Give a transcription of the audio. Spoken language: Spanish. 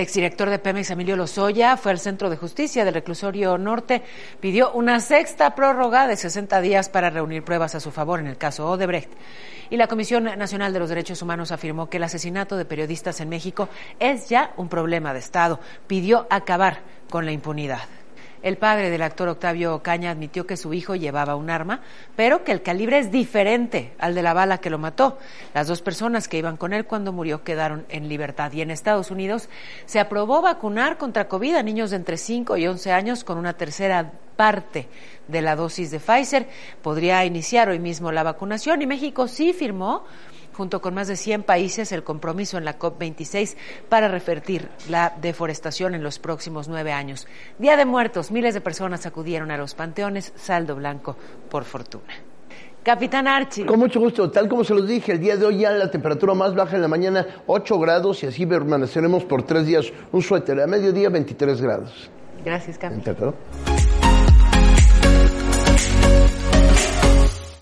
exdirector de Pemex, Emilio Lozoya, fue al Centro de Justicia del Reclusorio Norte, pidió una sexta prórroga de 60 días para reunir pruebas a su favor en el caso Odebrecht. Y la Comisión Nacional de los Derechos Humanos afirmó que el asesinato de periodistas en México es ya un problema de Estado. Pidió acabar con la impunidad. El padre del actor Octavio Caña admitió que su hijo llevaba un arma, pero que el calibre es diferente al de la bala que lo mató. Las dos personas que iban con él cuando murió quedaron en libertad. Y en Estados Unidos se aprobó vacunar contra COVID a niños de entre 5 y 11 años con una tercera parte de la dosis de Pfizer. Podría iniciar hoy mismo la vacunación y México sí firmó junto con más de 100 países, el compromiso en la COP26 para revertir la deforestación en los próximos nueve años. Día de Muertos, miles de personas acudieron a los panteones, saldo blanco, por fortuna. Capitán Archie. Con mucho gusto, tal como se los dije, el día de hoy ya la temperatura más baja en la mañana, 8 grados, y así permaneceremos por tres días un suéter. A mediodía, 23 grados. Gracias, capitán.